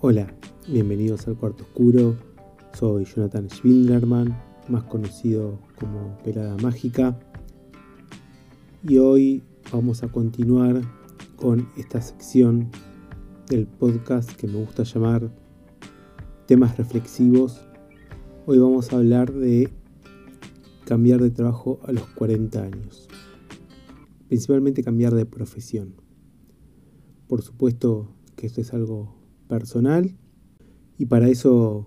Hola, bienvenidos al Cuarto Oscuro. Soy Jonathan Schwindlerman, más conocido como Pelada Mágica. Y hoy vamos a continuar con esta sección del podcast que me gusta llamar temas reflexivos. Hoy vamos a hablar de cambiar de trabajo a los 40 años. Principalmente cambiar de profesión. Por supuesto que esto es algo personal y para eso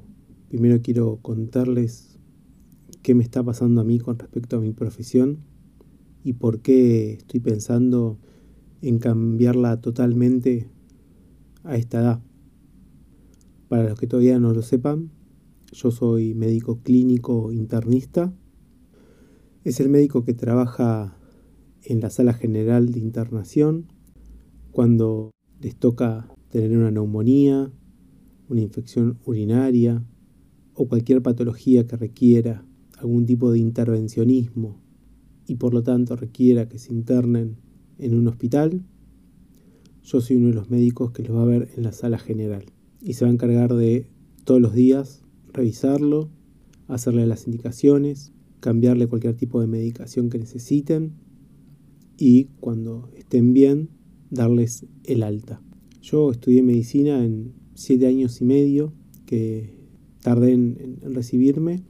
primero quiero contarles qué me está pasando a mí con respecto a mi profesión y por qué estoy pensando en cambiarla totalmente a esta edad. Para los que todavía no lo sepan, yo soy médico clínico internista. Es el médico que trabaja en la sala general de internación cuando les toca tener una neumonía, una infección urinaria o cualquier patología que requiera algún tipo de intervencionismo y por lo tanto requiera que se internen en un hospital, yo soy uno de los médicos que los va a ver en la sala general y se va a encargar de todos los días revisarlo, hacerle las indicaciones, cambiarle cualquier tipo de medicación que necesiten y cuando estén bien darles el alta. Yo estudié medicina en siete años y medio que tardé en, recibirme.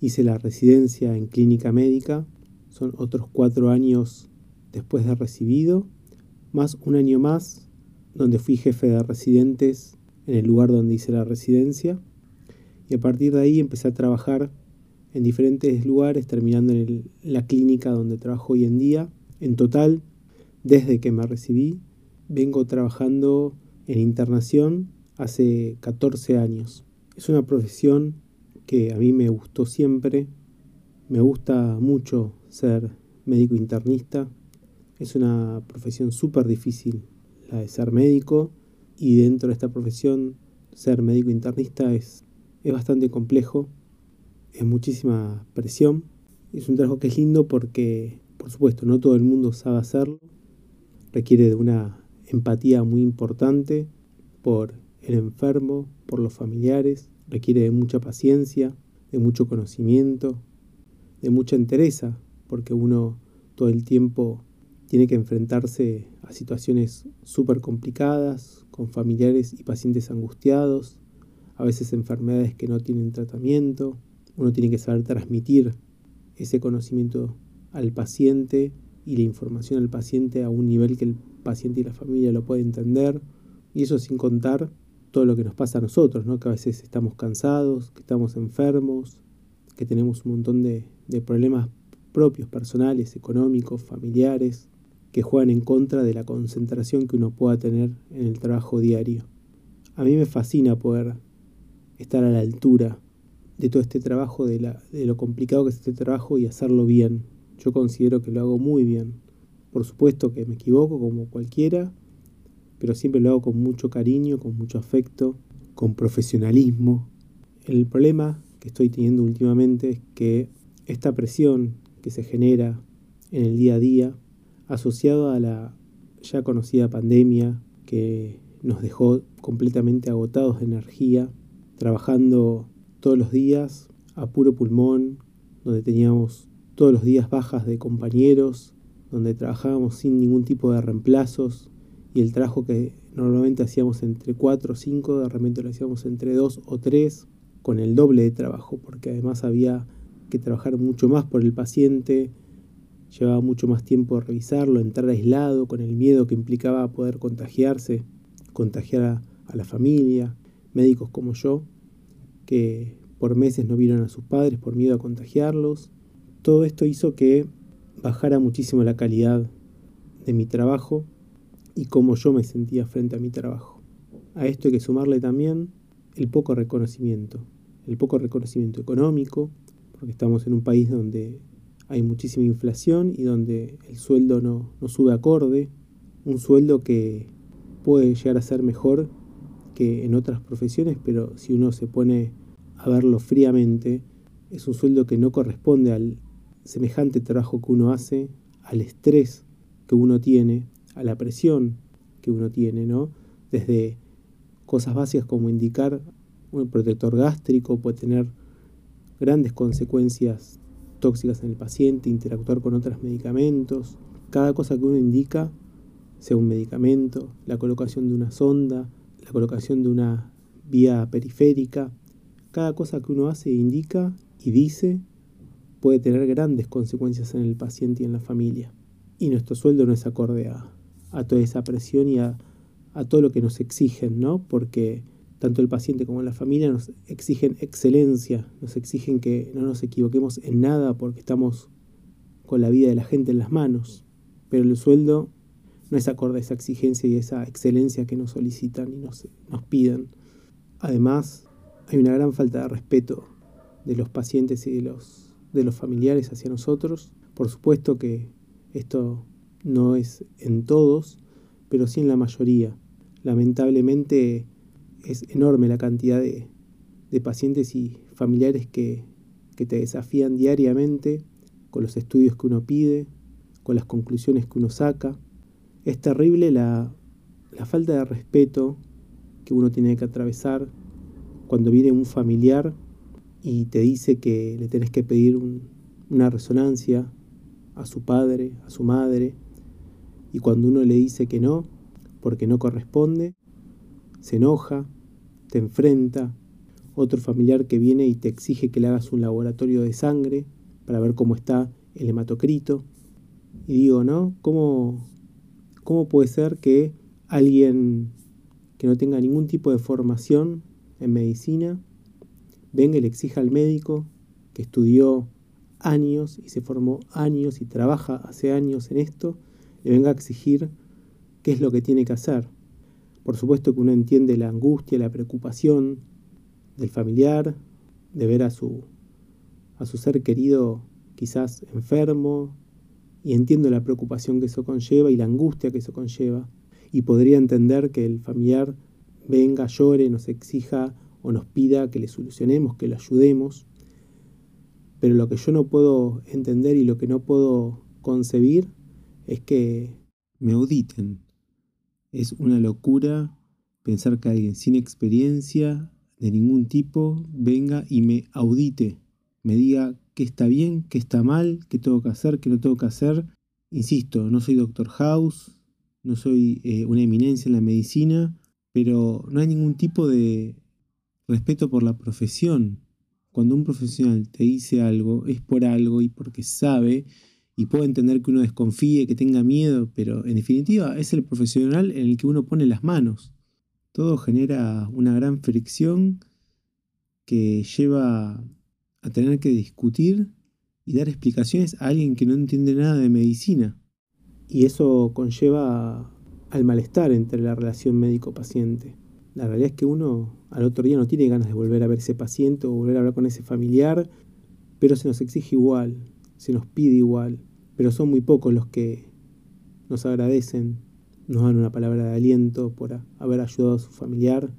Hice la residencia en clínica médica. Son otros cuatro años después de recibido. Más un año más donde fui jefe de residentes en el lugar donde hice la residencia. Y a partir de ahí empecé a trabajar en diferentes lugares, terminando en la clínica donde trabajo hoy en día. En total, desde que me recibí, vengo trabajando en internación hace 14 años. Es una profesión que a mí me gustó siempre. Me gusta mucho ser médico internista. Es una profesión súper difícil la de ser médico y dentro de esta profesión ser médico internista es, es bastante complejo. Es muchísima presión. Es un trabajo que es lindo porque, por supuesto, no todo el mundo sabe hacerlo. Requiere de una empatía muy importante por el enfermo, por los familiares, requiere de mucha paciencia, de mucho conocimiento, de mucha entereza, porque uno todo el tiempo tiene que enfrentarse a situaciones súper complicadas, con familiares y pacientes angustiados, a veces enfermedades que no tienen tratamiento, uno tiene que saber transmitir ese conocimiento al paciente y la información al paciente a un nivel que el paciente y la familia lo pueden entender. Y eso sin contar todo lo que nos pasa a nosotros, ¿no? que a veces estamos cansados, que estamos enfermos, que tenemos un montón de, de problemas propios, personales, económicos, familiares, que juegan en contra de la concentración que uno pueda tener en el trabajo diario. A mí me fascina poder estar a la altura de todo este trabajo, de, la, de lo complicado que es este trabajo y hacerlo bien, yo considero que lo hago muy bien. Por supuesto que me equivoco como cualquiera, pero siempre lo hago con mucho cariño, con mucho afecto, con profesionalismo. El problema que estoy teniendo últimamente es que esta presión que se genera en el día a día, asociado a la ya conocida pandemia que nos dejó completamente agotados de energía, trabajando todos los días a puro pulmón, donde teníamos todos los días bajas de compañeros, donde trabajábamos sin ningún tipo de reemplazos y el trabajo que normalmente hacíamos entre 4 o 5, de repente lo hacíamos entre 2 o 3, con el doble de trabajo, porque además había que trabajar mucho más por el paciente, llevaba mucho más tiempo revisarlo, entrar aislado, con el miedo que implicaba poder contagiarse, contagiar a, a la familia, médicos como yo, que por meses no vieron a sus padres por miedo a contagiarlos, todo esto hizo que bajara muchísimo la calidad de mi trabajo y cómo yo me sentía frente a mi trabajo. A esto hay que sumarle también el poco reconocimiento, el poco reconocimiento económico, porque estamos en un país donde hay muchísima inflación y donde el sueldo no, no sube acorde, un sueldo que puede llegar a ser mejor que en otras profesiones, pero si uno se pone a verlo fríamente, es un sueldo que no corresponde al semejante trabajo que uno hace, al estrés que uno tiene, a la presión que uno tiene, ¿no? Desde cosas básicas como indicar un protector gástrico, puede tener grandes consecuencias tóxicas en el paciente, interactuar con otros medicamentos. Cada cosa que uno indica, sea un medicamento, la colocación de una sonda, la colocación de una vía periférica, cada cosa que uno hace, indica y dice puede tener grandes consecuencias en el paciente y en la familia. Y nuestro sueldo no es acorde a, toda esa presión y a, a todo lo que nos exigen, ¿no? Porque tanto el paciente como la familia nos exigen excelencia, nos exigen que no nos equivoquemos en nada porque estamos con la vida de la gente en las manos. Pero el sueldo no es acorde a esa exigencia y esa excelencia que nos solicitan y nos, nos piden. Además, hay una gran falta de respeto de los pacientes y de los, de los familiares hacia nosotros. Por supuesto que esto no es en todos, pero sí en la mayoría. Lamentablemente es enorme la cantidad de, pacientes y familiares que, que te desafían diariamente con los estudios que uno pide, con las conclusiones que uno saca. Es terrible la, la falta de respeto que uno tiene que atravesar cuando viene un familiar y te dice que le tenés que pedir una resonancia a su padre, a su madre, y cuando uno le dice que no, porque no corresponde, se enoja, te enfrenta, otro familiar que viene y te exige que le hagas un laboratorio de sangre para ver cómo está el hematocrito. Y digo, ¿no? ¿Cómo, cómo puede ser que alguien que no tenga ningún tipo de formación en medicina venga y le exija al médico que estudió años y se formó años y trabaja hace años en esto, le venga a exigir qué es lo que tiene que hacer. Por supuesto que uno entiende la angustia, la preocupación del familiar, de ver a su, a su ser querido quizás enfermo, y entiendo la preocupación que eso conlleva y la angustia que eso conlleva, y podría entender que el familiar venga, llore, nos exija o nos pida que le solucionemos, que le ayudemos, pero lo que yo no puedo entender y lo que no puedo concebir es que me auditen, es una locura pensar que alguien sin experiencia de ningún tipo venga y me audite, me diga qué está bien, qué está mal, qué tengo que hacer, qué no tengo que hacer. Insisto, no soy Doctor House, no soy eh, una eminencia en la medicina, pero no hay ningún tipo de respeto por la profesión. Cuando un profesional te dice algo, es por algo y porque sabe y puedo entender que uno desconfíe, que tenga miedo, pero en definitiva es el profesional en el que uno pone las manos. Todo genera una gran fricción que lleva a tener que discutir y dar explicaciones a alguien que no entiende nada de medicina. Y eso conlleva al malestar entre la relación médico-paciente. La realidad es que uno al otro día no tiene ganas de volver a ver ese paciente o volver a hablar con ese familiar, pero se nos exige igual, se nos pide igual, pero son muy pocos los que nos agradecen, nos dan una palabra de aliento por haber ayudado a su familiar,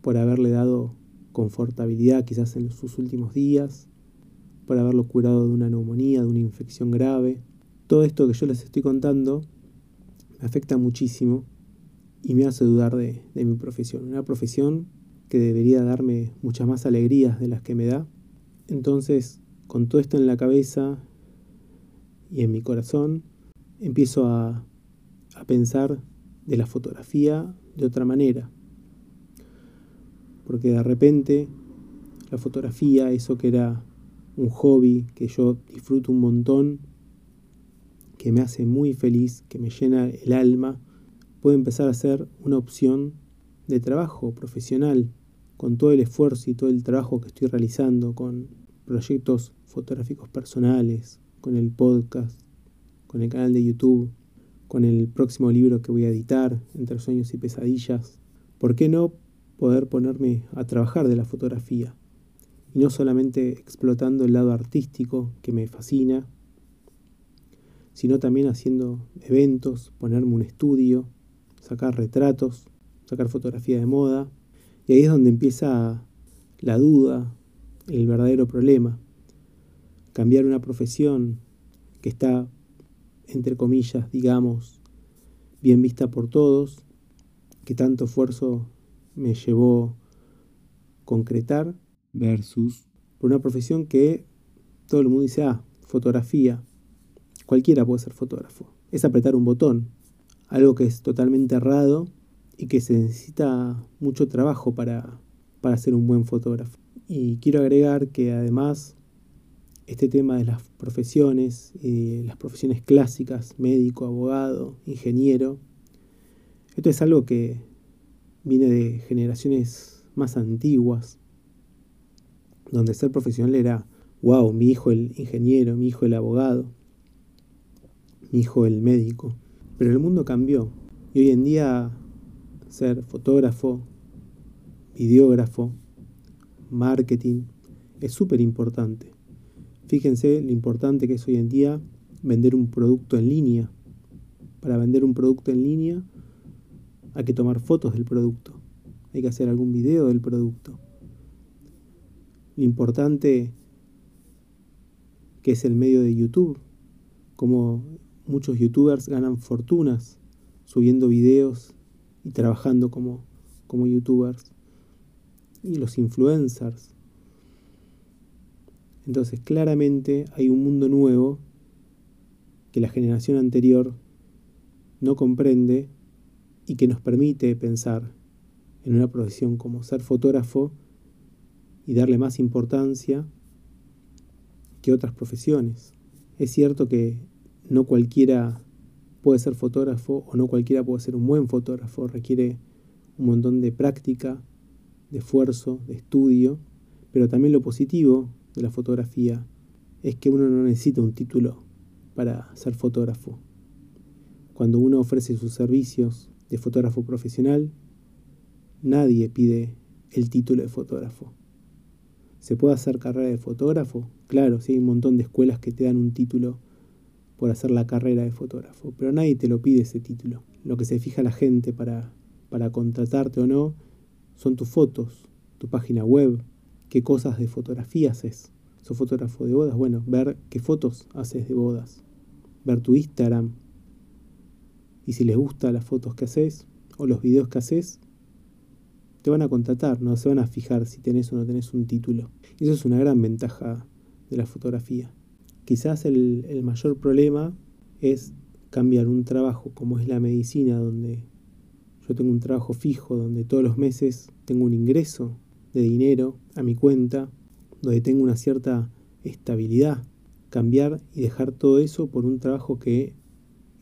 por haberle dado confortabilidad quizás en sus últimos días, por haberlo curado de una neumonía, de una infección grave. Todo esto que yo les estoy contando me afecta muchísimo y me hace dudar de, de mi profesión. Una profesión que debería darme muchas más alegrías de las que me da. Entonces, con todo esto en la cabeza y en mi corazón, empiezo a, a pensar de la fotografía de otra manera. Porque de repente la fotografía, eso que era un hobby que yo disfruto un montón, que me hace muy feliz, que me llena el alma, puede empezar a ser una opción de trabajo profesional, con todo el esfuerzo y todo el trabajo que estoy realizando, con proyectos fotográficos personales, con el podcast, con el canal de YouTube, con el próximo libro que voy a editar, Entre Sueños y Pesadillas. ¿Por qué no poder ponerme a trabajar de la fotografía? Y no solamente explotando el lado artístico que me fascina, sino también haciendo eventos, ponerme un estudio, sacar retratos, sacar fotografía de moda. Y ahí es donde empieza la duda, el verdadero problema. Cambiar una profesión que está, entre comillas, digamos, bien vista por todos, que tanto esfuerzo me llevó concretar versus por una profesión que todo el mundo dice, ah, fotografía, cualquiera puede ser fotógrafo. Es apretar un botón, algo que es totalmente errado y que se necesita mucho trabajo para, para ser un buen fotógrafo. Y quiero agregar que además este tema de las profesiones, y las profesiones clásicas, médico, abogado, ingeniero, esto es algo que viene de generaciones más antiguas, donde ser profesional era, wow, mi hijo el ingeniero, mi hijo el abogado, mi hijo el médico. Pero el mundo cambió y hoy en día ser fotógrafo, videógrafo, marketing, es súper importante. Fíjense lo importante que es hoy en día vender un producto en línea. Para vender un producto en línea hay que tomar fotos del producto, hay que hacer algún video del producto. Lo importante que es el medio de YouTube, como muchos youtubers ganan fortunas subiendo videos y trabajando como, como youtubers. Y los influencers. Entonces claramente hay un mundo nuevo que la generación anterior no comprende y que nos permite pensar en una profesión como ser fotógrafo y darle más importancia que otras profesiones. Es cierto que no cualquiera puede ser fotógrafo o no cualquiera puede ser un buen fotógrafo, requiere un montón de práctica, de esfuerzo, de estudio, pero también lo positivo de la fotografía es que uno no necesita un título para ser fotógrafo. Cuando uno ofrece sus servicios de fotógrafo profesional, nadie pide el título de fotógrafo. ¿Se puede hacer carrera de fotógrafo? Claro, sí hay un montón de escuelas que te dan un título por hacer la carrera de fotógrafo, pero nadie te lo pide ese título. Lo que se fija la gente para, para contratarte o no son tus fotos, tu página web, qué cosas de fotografía haces. ¿Sos fotógrafo de bodas? Bueno, ver qué fotos haces de bodas. Ver tu Instagram. Y si les gustan las fotos que haces o los videos que haces, te van a contratar, no se van a fijar si tenés o no tenés un título. Y eso es una gran ventaja de la fotografía. Quizás el, mayor problema es cambiar un trabajo como es la medicina, donde yo tengo un trabajo fijo, donde todos los meses tengo un ingreso de dinero a mi cuenta, donde tengo una cierta estabilidad. Cambiar y dejar todo eso por un trabajo que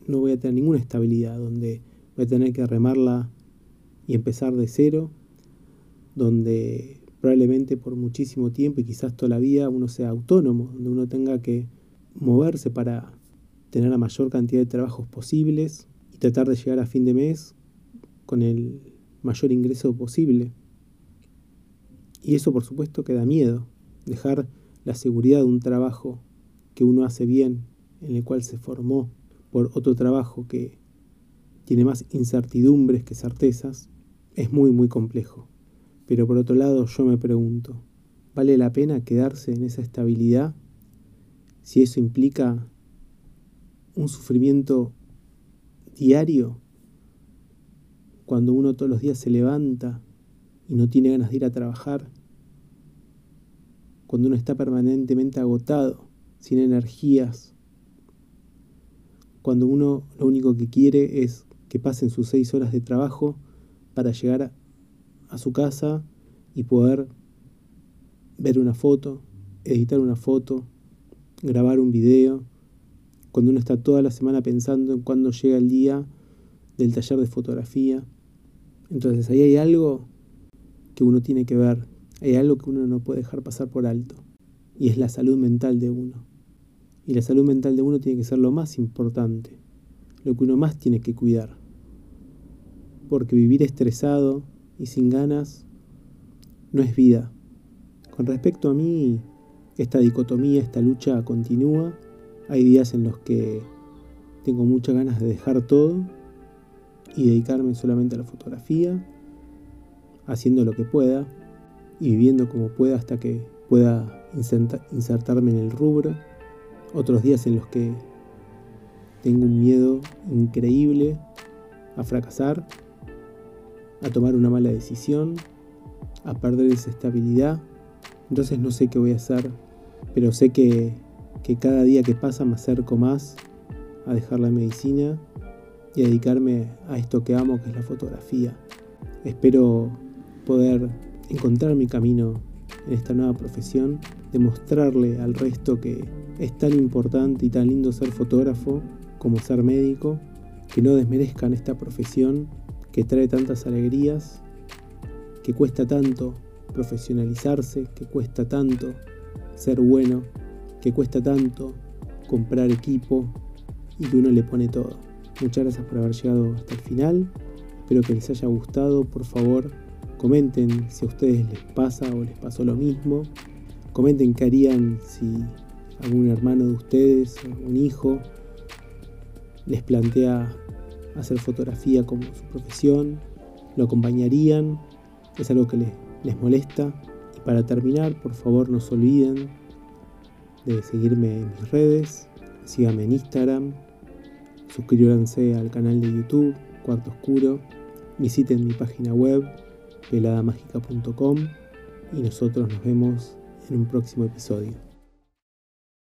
no voy a tener ninguna estabilidad, donde voy a tener que remarla y empezar de cero, donde probablemente por muchísimo tiempo y quizás toda la vida uno sea autónomo, donde uno tenga que moverse para tener la mayor cantidad de trabajos posibles y tratar de llegar a fin de mes con el mayor ingreso posible. Y eso por supuesto que da miedo, dejar la seguridad de un trabajo que uno hace bien, en el cual se formó, por otro trabajo que tiene más incertidumbres que certezas, es muy muy complejo. Pero por otro lado yo me pregunto, ¿vale la pena quedarse en esa estabilidad si eso implica un sufrimiento diario? Cuando uno todos los días se levanta y no tiene ganas de ir a trabajar, cuando uno está permanentemente agotado, sin energías, cuando uno lo único que quiere es que pasen sus seis horas de trabajo para llegar a, su casa y poder ver una foto, editar una foto, grabar un video, cuando uno está toda la semana pensando en cuándo llega el día del taller de fotografía. Entonces ahí hay algo que uno tiene que ver, hay algo que uno no puede dejar pasar por alto, y es la salud mental de uno. Y la salud mental de uno tiene que ser lo más importante, lo que uno más tiene que cuidar. Porque vivir estresado y sin ganas no es vida. Con respecto a mí, esta dicotomía, esta lucha continúa. Hay días en los que tengo muchas ganas de dejar todo y dedicarme solamente a la fotografía haciendo lo que pueda y viviendo como pueda hasta que pueda insertarme en el rubro. Otros días en los que tengo un miedo increíble a fracasar, a tomar una mala decisión, a perder esa estabilidad. Entonces no sé qué voy a hacer, pero sé que, cada día que pasa me acerco más a dejar la medicina y a dedicarme a esto que amo, que es la fotografía. Espero poder encontrar mi camino en esta nueva profesión, demostrarle al resto que es tan importante y tan lindo ser fotógrafo como ser médico, que no desmerezcan esta profesión que trae tantas alegrías, que cuesta tanto profesionalizarse, que cuesta tanto ser bueno, que cuesta tanto comprar equipo y que uno le pone todo. Muchas gracias por haber llegado hasta el final. Espero que les haya gustado. Por favor, comenten si a ustedes les pasa o les pasó lo mismo. Comenten qué harían si algún hermano de ustedes, un hijo, les plantea hacer fotografía como su profesión, lo acompañarían, es algo que les, les molesta. Para terminar, por favor no se olviden de seguirme en mis redes, síganme en Instagram, suscríbanse al canal de YouTube, Cuarto Oscuro, visiten mi página web, peladamagica.com y nosotros nos vemos en un próximo episodio.